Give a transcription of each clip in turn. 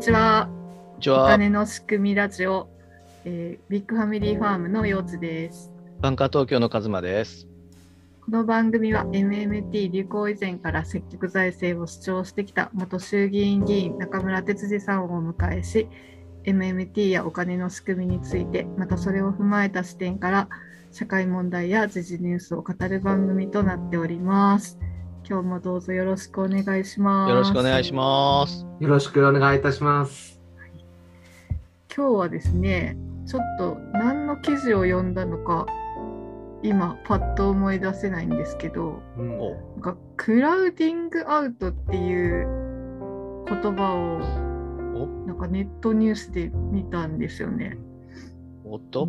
んにちは。こんにちは。お金の仕組みラジオ、えービッグファミリーファームのようつです。バンカー東京のカズマです。この番組は MMT 流行以前から積極財政を主張してきた元衆議院議員中村哲司さんをお迎えし MMT やお金の仕組みについてまたそれを踏まえた視点から社会問題や時事ニュースを語る番組となっております。今日もどうぞよろしくお願いします。よろしくお願いします。よろしくお願いいたします。今日はですねちょっと何の記事を読んだのか今パッと思い出せないんですけどうんおなんかクラウディングアウトっていう言葉をおなんかネットニュースで見たんですよね。おっと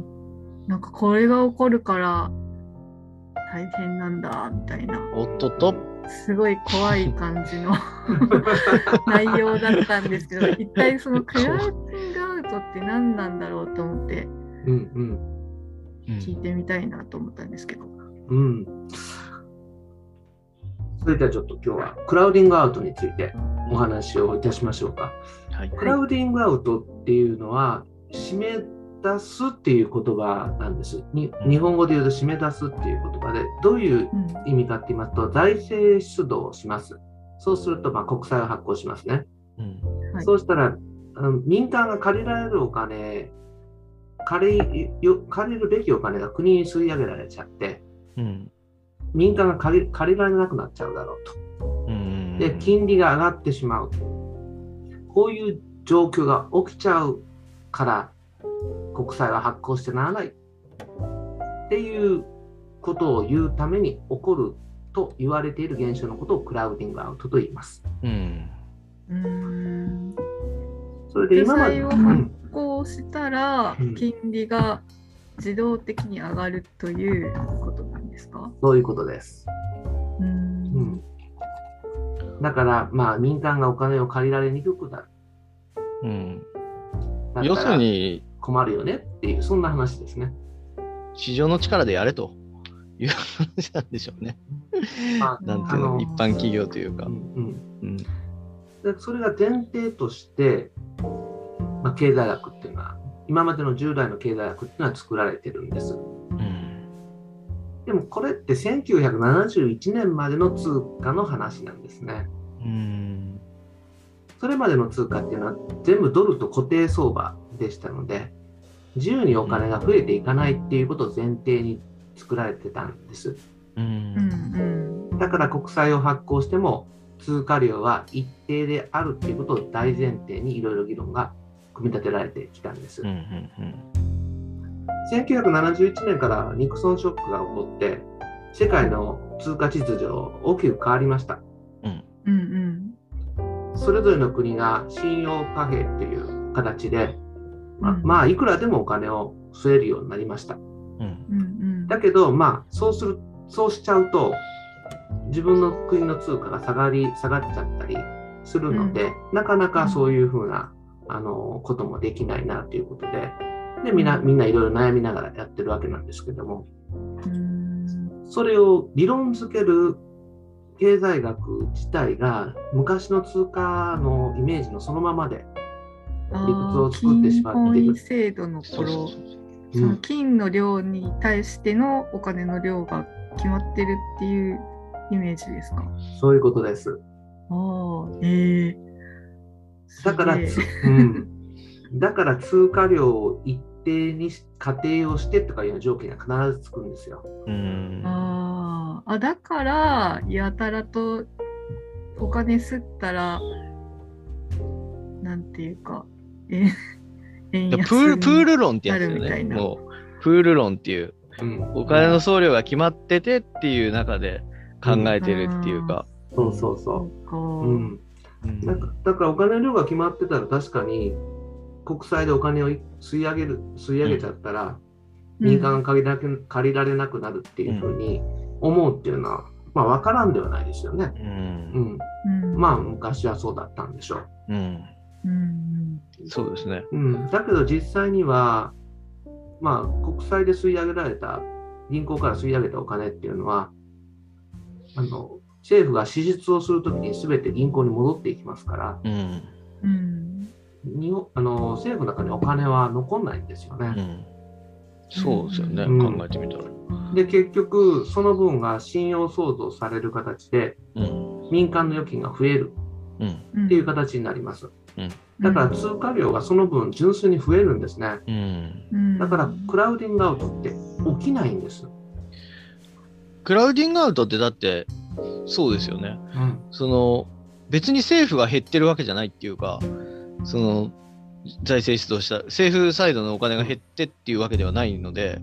なんかこれが起こるから大変なんだみたいなおっとっとすごい怖い感じの 内容だったんですけど一体そのクラウディングアウトって何なんだろうと思って聞いてみたいなと思ったんですけど。うん。それではちょっと今日はクラウディングアウトについてお話をいたしましょうか。はい。クラウディングアウトっていうのは締め出すっていう言葉なんです。に日本語で言うと締め出すっていう言葉でどういううん意味かって言いますと財政出動をします。そうするとまあ国債を発行しますね。うんはいそうしたら、あの民間が借りられるお金、借りよ借りるべきお金が国に吸い上げられちゃって、うん民間が借り借りられなくなっちゃうだろうと。うんで、金利が上がってしまう。こういう状況が起きちゃうから、国債は発行してならない。っていうことを言うために起こると言われている現象のことをクラウディングアウトと言います。うんうーんそれで今まで、国債をうんこうしたらうん金利が自動的に上がるということなんですか？そういうことです。うーうんんだから、まあ、民間がお金を借りられにくくなる。うん要するに困るよねっていう、そんな話ですね。市場の力でやれという話なんでしょうね。ま あ なんていうの一般企業というかう。んうんうんでそれが前提として、まあ、経済学っていうのは、今までの従来の経済学っていうのは作られてるんです。うんでもこれって1971年までの通貨の話なんですね。うんそれまでの通貨っていうのは全部ドルと固定相場でしたので、自由にお金が増えていかないっていうことを前提に作られてたんです。ううんんだから国債を発行しても通貨量は一定であるっていうことを大前提にいろいろ議論が組み立てられてきたんですうんう。ん1971年からニクソンショックが起こって世界の通貨秩序大きく変わりました。うんうんうんそれぞれの国が信用貨幣という形で、ままあいくらでもお金を据えるようになりました。うん。うんうん。だけど、まあ、そうする、そうしちゃうと、自分の国の通貨が下がり、下がっちゃったりするので、なかなかそういうふうな、あの、こともできないなということで、で、みん。な、みんないろいろ悩みながらやってるわけなんですけども、うん。それを理論づける経済学自体が昔の通貨のイメージのそのままで、あ理屈をー作ってしまっている金本位制度のそうそう頃そう。その金の量に対してのお金の量が決まってるっていうイメージですか？そういうことです。ああええだから、すつうん、だから通貨量を一定にし仮定をしてとかいう条件が必ずつくんですよ。うん。あー。あだからやたらとお金吸ったらなんていうか プールプーにル論ってやつよね。もうプール論っていう。うん、お金の総量が決まっててっていう中で考えてるっていうか。そうそうそそうか、う。うん、うんだからだからお金の量が決まってたら確かに国債でお金を吸い上げる吸い上げちゃったら、民間が借りられ借りられなくなるっていうふうに思うっていうのは、まあ分からんではないですよね。ううんん、うん。まあ昔はそうだったんでしょう。うん。うんそうですね。うん、だけど実際には、まあ、国債で吸い上げられた、銀行から吸い上げたお金っていうのは、あの政府が支出をするときに全て銀行に戻っていきますから、うんうん日本あの政府の中にお金は残んないんですよね。うん。そうですよね、うん考えてみたら。で結局その分が信用創造される形でうん。民間の預金が増えるうん。っていう形になります。うんだから通貨量がその分純粋に増えるんですね。うん。うんだからクラウディングアウトって起きないんです。クラウディングアウトってだって、そうですよね。うんその、別に政府が減ってるわけじゃないっていうか、その、財政出動した、政府サイドのお金が減ってっていうわけではないので、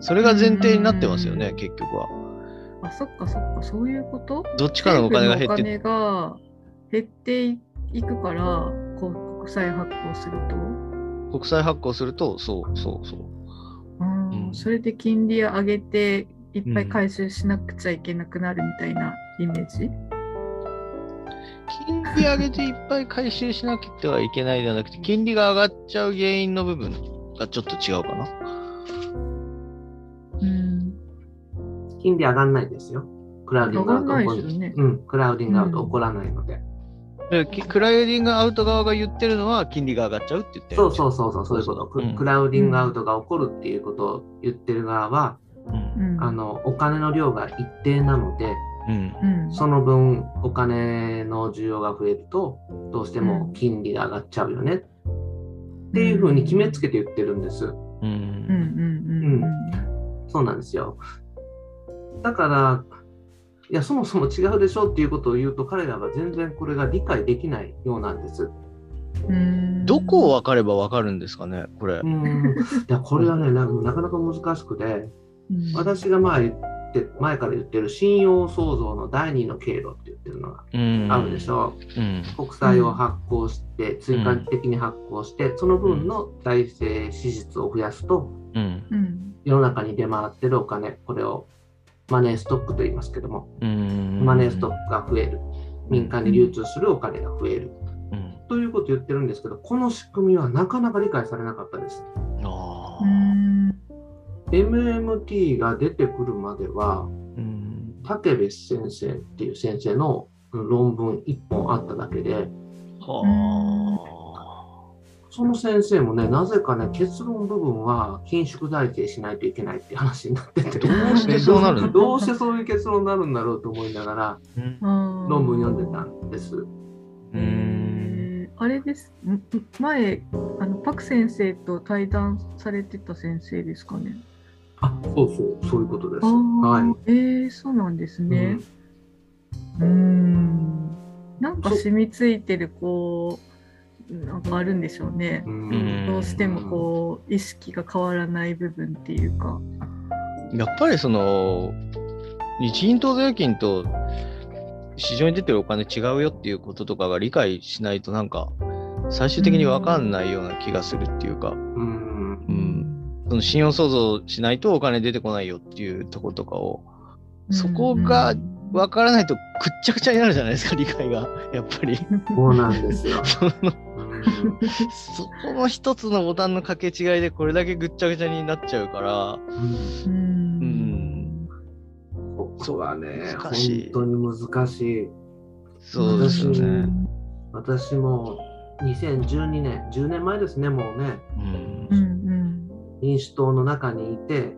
それが前提になってますよね、結局は。あ、そっかそっか、そういうこと？どっちかのお金が減って、政府のお金が減っていくから、国債発行すると、国債発行すると、そうそうそう。うんうん。それで金利を上げて、いっぱい回収しなくちゃいけなくなるみたいなイメージ、金利上げていっぱい回収しなくてはいけないではなくて、金利が上がっちゃう原因の部分がちょっと違うかな。うん、金利上がんないですよ。クラウディングアウト上がんないですよね。うん、クラウディングアウト起こらないので。できクラウディングアウト側が言ってるのは、金利が上がっちゃうって言ってるそうそうそうそう、そういうこと。クうんクラウディングアウトが起こるっていうことを言ってる側は、うん。うん、あのお金の量が一定なので、うん。うん、その分お金の需要が増えると、どうしても金利が上がっちゃうよねっていうふうに決めつけて言ってるんです。う。うんんうんうんそうなんですよ。だから、いや、そもそも違うでしょっていうことを言うと、彼らは全然これが理解できないようなんです。どこを分かれば分かるんですかね、これう。ん、いやこれはねな、なかなか難しくて、うん、私が前言って前から言ってる信用創造の第二の経路って言ってるのがうん。あるでしょう。うん。国債を発行して、追加的に発行して、その分の財政支出を増やすと、世の中に出回ってるお金、これをマネーストックと言いますけども、うん。マネーストックが増える。民間に流通するお金が増える。うん。ということを言ってるんですけど、この仕組みはなかなか理解されなかったです。MMT が出てくるまでは、うん。竹部先生っていう先生の論文1本あっただけで、はその先生もね、なぜかね、結論部分は緊縮財政しないといけないって話になってて、どうしてそうなるの？どうしてそういう結論になるんだろうと思いながら。論論文読んでたんです。うん。あれです。んん前あのパク先生と対談されてた先生ですかね？あ、そうそう、そういうことです。はい。えー、そうなんですね。うーん。なんか染みついてるこうなんかあるんでしょうね。うんうんどうしてもこう意識が変わらない部分っていうか。やっぱりその、日銀当座預金と市場に出てるお金違うよっていうこととかが理解しないとなんか、最終的に分かんないような気がするっていうか、うんうん。その信用創造しないとお金出てこないよっていうところとかを、そこが分からないとくっちゃくちゃになるじゃないですか、理解が。やっぱり。そうなんですよ。そこの一つのボタンの掛け違いでこれだけぐっちゃぐちゃになっちゃうから、う。うんん。ここはね、難しい本当に難しい。そうですよね。私も2012年、10年前ですね、もうね、うんうんうん民主党の中にいて、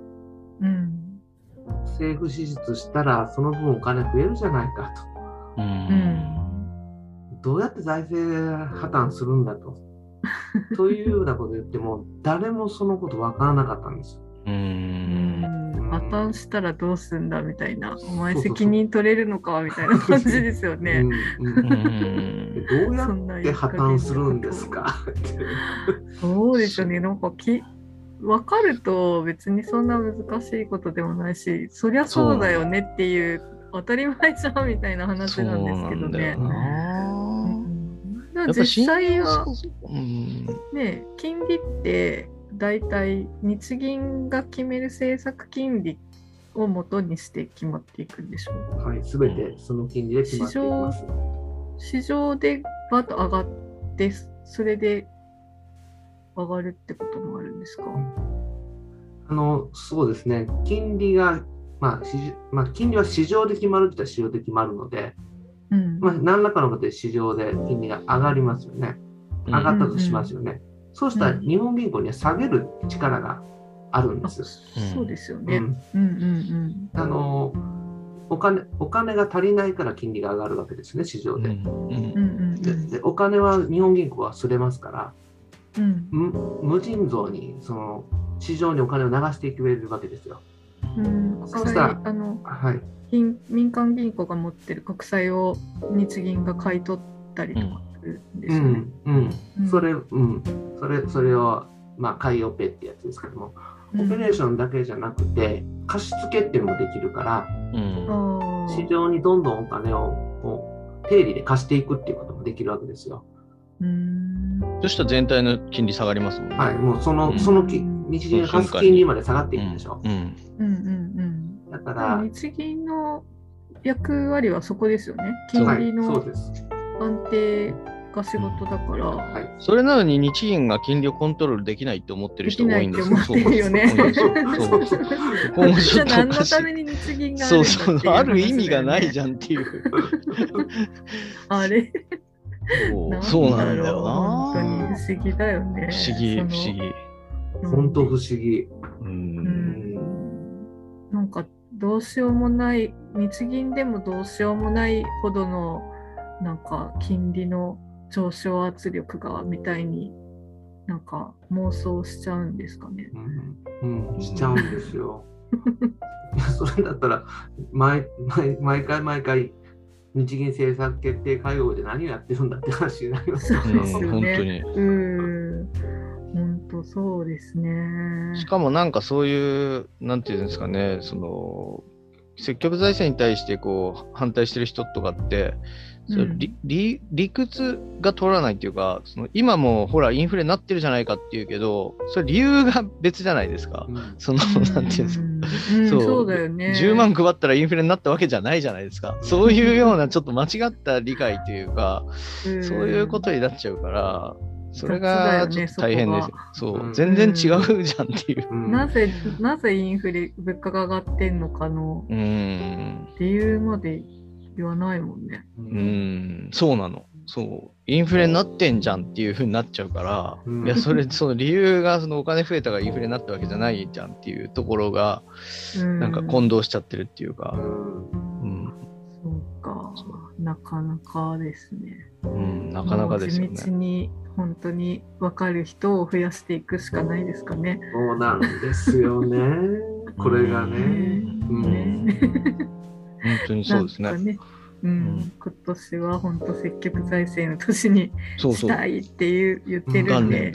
うん政府支出したらその分お金増えるじゃないかと。うんどうやって財政破綻するんだと。というようなこと言っても、誰もそのこと分からなかったんです。ううん。ん破綻したらどうすんだみたいな、お前責任取れるのかみたいな感じですよね。どうやって破綻するんですか？そうですよね、なんかき分かると別にそんな難しいことでもないし、そりゃそうだよねっていう当たり前じゃんみたいな話なんですけどね実際はそうそううん。ね、金利って大体日銀が決める政策金利を元にして決まっていくんでしょうはい、すべてその金利で決まっていきます。市場でバッと上がってそれで上がるってこともあるんですか、あのそうですね、金利が、まあ市まあ、金利は市場で決まるって言ったら市場で決まるので、うんまあ、何らかの形で市場で金利が上がりますよね。上がったとしますよね。そうしたらうん日本銀行には下げる力があるんですよ。そうですよね。うん、うんうんあのお金お金が足りないから金利が上がるわけですね、市場で。うんうんうん。うんうんででお金は日本銀行はすれますから、うん。無無尽蔵にその市場にお金を流していけるわけですよ。うん、国債そうした。らあのはい、銀民間銀行が持ってる国債を日銀が買い取ったりとかするんですよね。うんうん。うん。それ、うん、それそれを、まあ、買いオペってやつですけども、オペレーションだけじゃなくて、貸し付けっていうのもできるから、うん。あ市場にどんどんお金をこう定理で貸していくっていうこともできるわけですよ。ーうん。そしたら全体の金利下がりますもんね。はい、もうその、うん。そのき日銀が貸す金利まで下がっていくでしょ。うん。うんうんだかうん。ら、日銀の役割はそこですよね。金利の。安定が仕事だから。はい。それなのに日銀が金利をコントロールできないって思ってる人多いんですよ。できないって思ってるよねそうそうそうじゃあ何のために日銀があるそうんだっていうそう、ある意味がないゃじゃんっていう。ん。あれ？そうそうなんだよ本当にな。不思議だよね。不思議、不思議。本当不思議。う。うんどうしようもない日銀でもどうしようもないほどのなんか金利の上昇圧力がみたいになんか妄想しちゃうんですかね。うん、うん、しちゃうんですよ。い やそれだったら毎毎毎回毎回日銀政策決定会合で何をやってるんだって話になりますよね本当に。うん本当そうですね。しかもなんかそういう、なんていうんですかね、その、積極財政に対してこう反対してる人とかって、それうん理理理屈が取らないっていうか、その今もほらインフレになってるじゃないかっていうけど、それ理由が別じゃないですか。うんその、なんていうんですか。うんうんそうそうだよね。10万配ったらインフレになったわけじゃないじゃないですか。そういうようなちょっと間違った理解というか、うんそういうことになっちゃうから、それがちょっと大変ですよ。そうう、ん全然違うじゃんっていう。うんなぜなぜインフレ物価が上がってんのかの理由まで言わないもんね。うん、そうなの。そう。インフレになってんじゃんっていう風になっちゃうから、うんいや、それ、その理由が、そのお金増えたからインフレになったわけじゃないじゃんっていうところが、うん、なんか混同しちゃってるっていうか、うんうん、そうか、なかなかですね。うん、なかなかですよもう地道ね。に本当に分かる人を増やしていくしかないですかね。そうなんですよね。これがね。本当にそうですねうんうん今年は本当積極財政の年に。したいっていう言ってるんで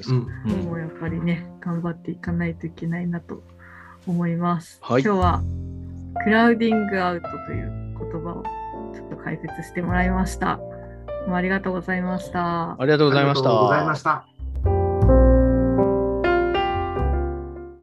もうやっぱりね頑張っていかないといけないなと思います。はい今日はクラウディングアウトという言葉をちょっと解説してもらいました。もありがとうございました。ありがとうございましありがとうございまたし。た。